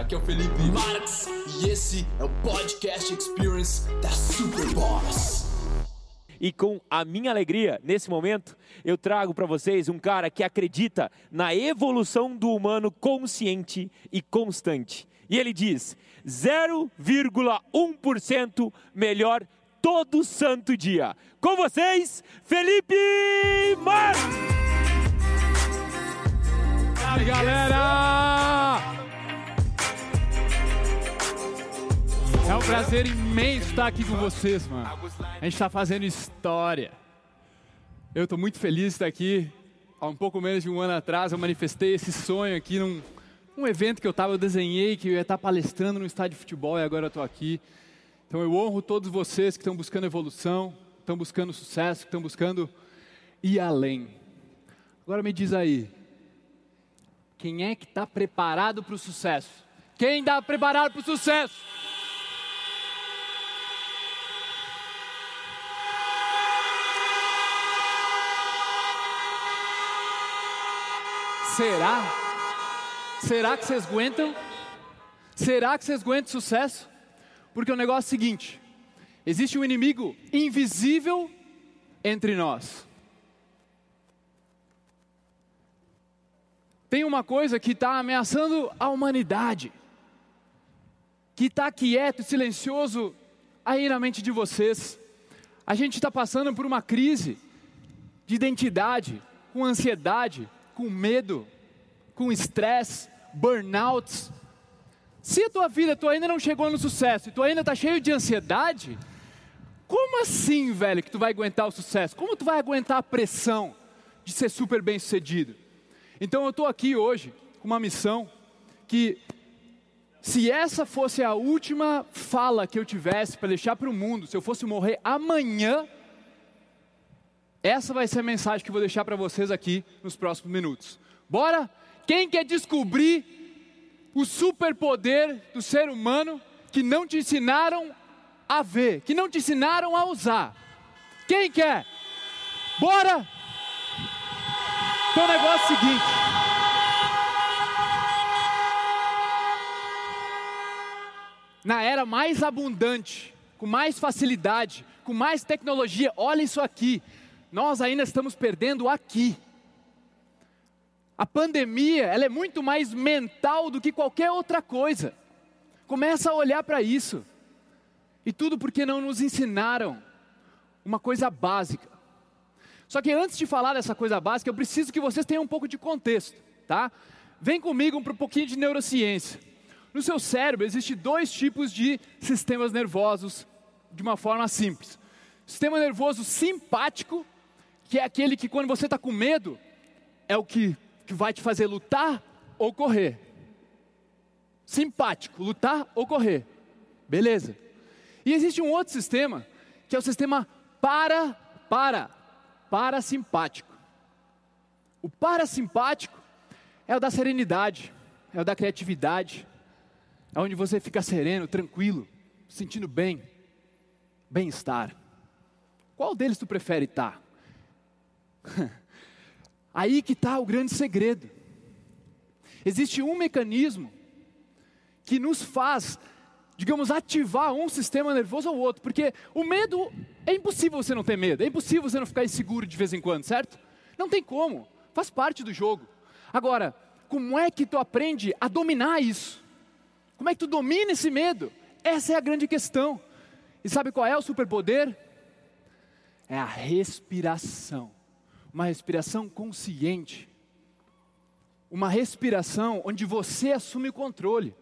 aqui é o Felipe Marx e esse é o Podcast Experience da Superboss. E com a minha alegria, nesse momento, eu trago para vocês um cara que acredita na evolução do humano consciente e constante. E ele diz: 0,1% melhor todo santo dia. Com vocês, Felipe Marques! Aí, galera! É um prazer imenso estar aqui com vocês, mano. A gente está fazendo história. Eu estou muito feliz de estar aqui. Há um pouco menos de um ano atrás, eu manifestei esse sonho aqui num, num evento que eu estava, eu desenhei que eu ia estar palestrando no estádio de futebol e agora eu estou aqui. Então eu honro todos vocês que estão buscando evolução, estão buscando sucesso, que estão buscando ir além. Agora me diz aí, quem é que está preparado para o sucesso? Quem está preparado para o sucesso? Será? Será que vocês aguentam? Será que vocês aguentam sucesso? Porque o negócio é o seguinte: existe um inimigo invisível entre nós. Tem uma coisa que está ameaçando a humanidade, que está quieto e silencioso aí na mente de vocês. A gente está passando por uma crise de identidade, com ansiedade, com medo, com estresse, burnouts. Se a tua vida, tu ainda não chegou no sucesso e tu ainda está cheio de ansiedade, como assim, velho, que tu vai aguentar o sucesso? Como tu vai aguentar a pressão de ser super bem sucedido? Então eu estou aqui hoje com uma missão que, se essa fosse a última fala que eu tivesse para deixar para o mundo, se eu fosse morrer amanhã, essa vai ser a mensagem que eu vou deixar para vocês aqui nos próximos minutos. Bora? Quem quer descobrir o superpoder do ser humano que não te ensinaram a ver, que não te ensinaram a usar? Quem quer? Bora? Então o negócio é o seguinte. Na era mais abundante, com mais facilidade, com mais tecnologia, olha isso aqui nós ainda estamos perdendo aqui. A pandemia, ela é muito mais mental do que qualquer outra coisa. Começa a olhar para isso. E tudo porque não nos ensinaram uma coisa básica. Só que antes de falar dessa coisa básica, eu preciso que vocês tenham um pouco de contexto, tá? Vem comigo para um pouquinho de neurociência. No seu cérebro existem dois tipos de sistemas nervosos de uma forma simples. Sistema nervoso simpático que é aquele que quando você está com medo, é o que, que vai te fazer lutar ou correr. Simpático, lutar ou correr. Beleza. E existe um outro sistema, que é o sistema para, para, parasimpático. O parasimpático é o da serenidade, é o da criatividade, é onde você fica sereno, tranquilo, sentindo bem, bem-estar. Qual deles tu prefere estar? Aí que está o grande segredo. Existe um mecanismo que nos faz, digamos, ativar um sistema nervoso ou outro, porque o medo é impossível você não ter medo, é impossível você não ficar inseguro de vez em quando, certo? Não tem como, faz parte do jogo. Agora, como é que tu aprende a dominar isso? Como é que tu domina esse medo? Essa é a grande questão. E sabe qual é o superpoder? É a respiração uma respiração consciente, uma respiração onde você assume o controle.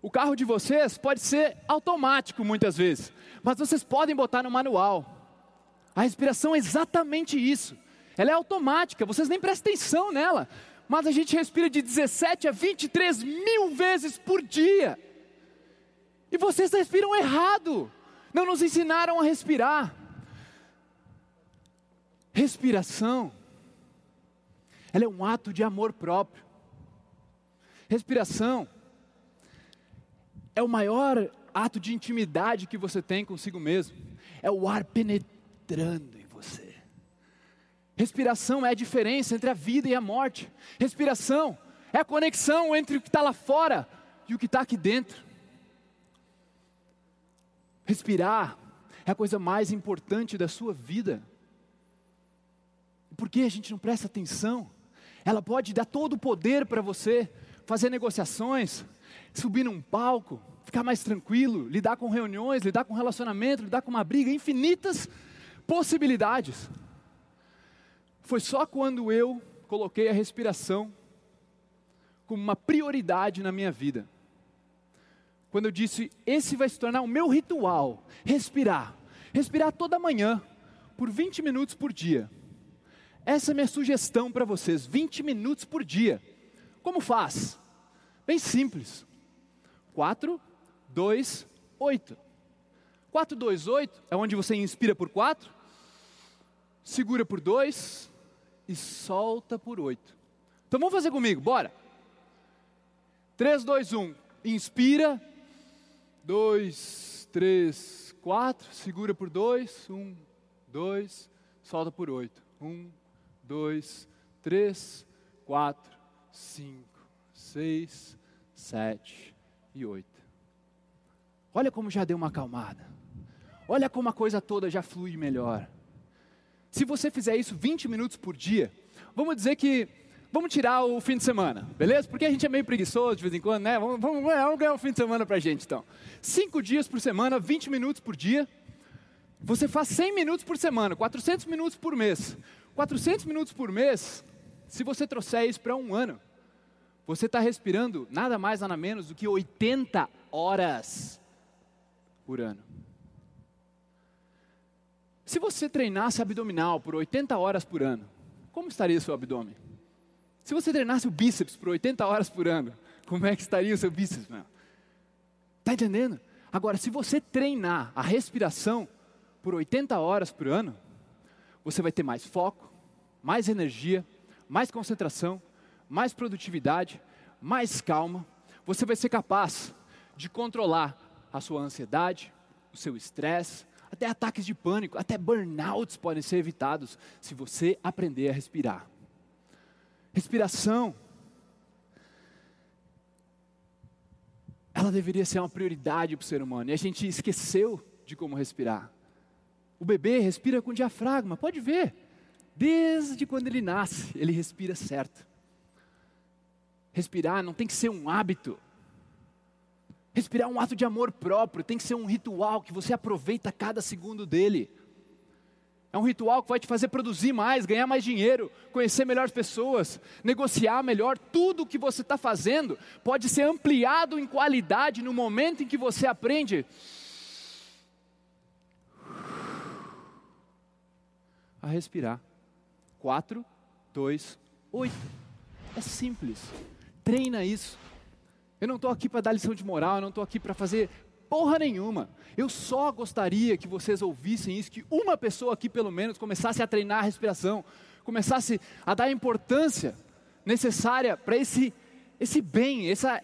O carro de vocês pode ser automático muitas vezes, mas vocês podem botar no manual. A respiração é exatamente isso. Ela é automática, vocês nem prestam atenção nela, mas a gente respira de 17 a 23 mil vezes por dia. E vocês respiram errado, não nos ensinaram a respirar. Respiração, ela é um ato de amor próprio. Respiração é o maior ato de intimidade que você tem consigo mesmo. É o ar penetrando em você. Respiração é a diferença entre a vida e a morte. Respiração é a conexão entre o que está lá fora e o que está aqui dentro. Respirar é a coisa mais importante da sua vida. Por que a gente não presta atenção? Ela pode dar todo o poder para você fazer negociações, subir num palco, ficar mais tranquilo, lidar com reuniões, lidar com relacionamento, lidar com uma briga, infinitas possibilidades. Foi só quando eu coloquei a respiração como uma prioridade na minha vida. Quando eu disse, esse vai se tornar o meu ritual, respirar. Respirar toda manhã, por 20 minutos por dia. Essa é a minha sugestão para vocês, 20 minutos por dia. Como faz? Bem simples. 4, 2, 8. 4, 2, 8 é onde você inspira por 4, segura por 2 e solta por 8. Então vamos fazer comigo, bora. 3, 2, 1. Inspira. 2, 3, 4. Segura por 2. 1, 2. Solta por 8. 1, 2, 3, 4, 5, 6, 7 e 8. Olha como já deu uma acalmada. Olha como a coisa toda já flui melhor. Se você fizer isso 20 minutos por dia, vamos dizer que vamos tirar o fim de semana, beleza? Porque a gente é meio preguiçoso de vez em quando, né? Vamos, vamos, vamos ganhar o um fim de semana para a gente, então. Cinco dias por semana, 20 minutos por dia. Você faz 100 minutos por semana, 400 minutos por mês. 400 minutos por mês, se você trouxer isso para um ano, você está respirando nada mais, nada menos do que 80 horas por ano. Se você treinasse abdominal por 80 horas por ano, como estaria seu abdômen? Se você treinasse o bíceps por 80 horas por ano, como é que estaria o seu bíceps? Está entendendo? Agora, se você treinar a respiração por 80 horas por ano, você vai ter mais foco, mais energia, mais concentração, mais produtividade, mais calma. Você vai ser capaz de controlar a sua ansiedade, o seu estresse, até ataques de pânico, até burnouts podem ser evitados se você aprender a respirar. Respiração. Ela deveria ser uma prioridade para o ser humano e a gente esqueceu de como respirar. O bebê respira com diafragma, pode ver. Desde quando ele nasce, ele respira certo. Respirar não tem que ser um hábito. Respirar é um ato de amor próprio, tem que ser um ritual que você aproveita cada segundo dele. É um ritual que vai te fazer produzir mais, ganhar mais dinheiro, conhecer melhores pessoas, negociar melhor. Tudo o que você está fazendo pode ser ampliado em qualidade no momento em que você aprende a respirar. 4, 2, 8. É simples. Treina isso. Eu não estou aqui para dar lição de moral, eu não estou aqui para fazer porra nenhuma. Eu só gostaria que vocês ouvissem isso, que uma pessoa aqui pelo menos começasse a treinar a respiração, começasse a dar a importância necessária para esse, esse bem, essa,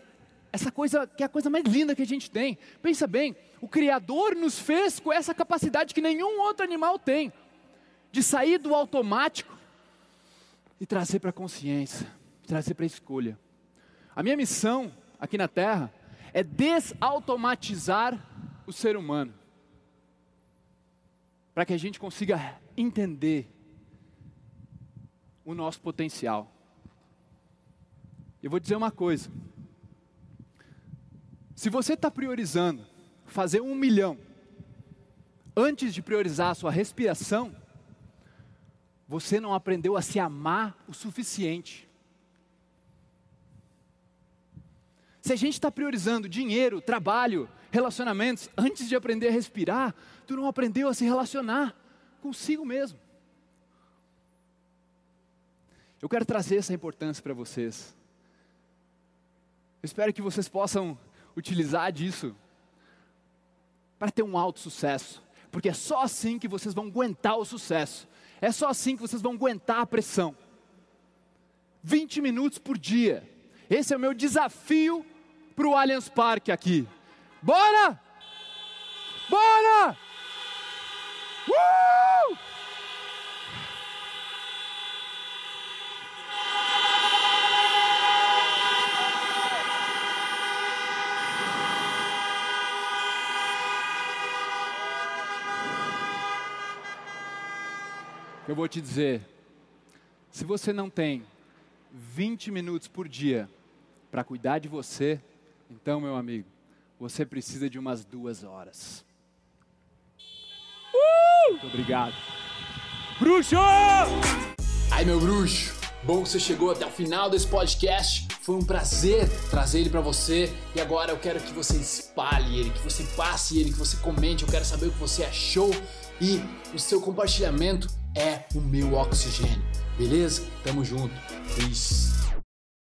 essa coisa que é a coisa mais linda que a gente tem. Pensa bem, o Criador nos fez com essa capacidade que nenhum outro animal tem de sair do automático e trazer para a consciência, trazer para a escolha. A minha missão aqui na Terra é desautomatizar o ser humano, para que a gente consiga entender o nosso potencial. Eu vou dizer uma coisa: se você está priorizando fazer um milhão antes de priorizar a sua respiração, você não aprendeu a se amar o suficiente. Se a gente está priorizando dinheiro, trabalho, relacionamentos, antes de aprender a respirar, tu não aprendeu a se relacionar consigo mesmo. Eu quero trazer essa importância para vocês. Eu espero que vocês possam utilizar disso para ter um alto sucesso, porque é só assim que vocês vão aguentar o sucesso. É só assim que vocês vão aguentar a pressão. 20 minutos por dia. Esse é o meu desafio para o Allianz Parque aqui. Bora! Bora! Uh! Eu vou te dizer, se você não tem 20 minutos por dia para cuidar de você, então, meu amigo, você precisa de umas duas horas. Uh! Muito obrigado. Bruxo! Aí, meu bruxo, bom que você chegou até o final desse podcast. Foi um prazer trazer ele para você e agora eu quero que você espalhe ele, que você passe ele, que você comente. Eu quero saber o que você achou e o seu compartilhamento é o meu oxigênio. Beleza? Tamo junto. Peace.